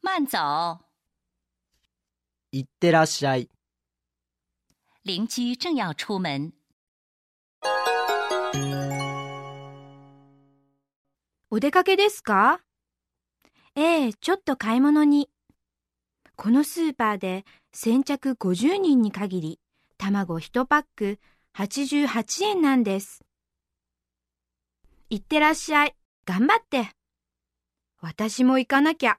慢走。いってらっしゃい。邻居正要出门，お出かけですか？ええ、ちょっと買い物に。このスーパーで先着50人に限り、卵1パック88円なんです。いってらっしゃい。頑張って。私も行かなきゃ。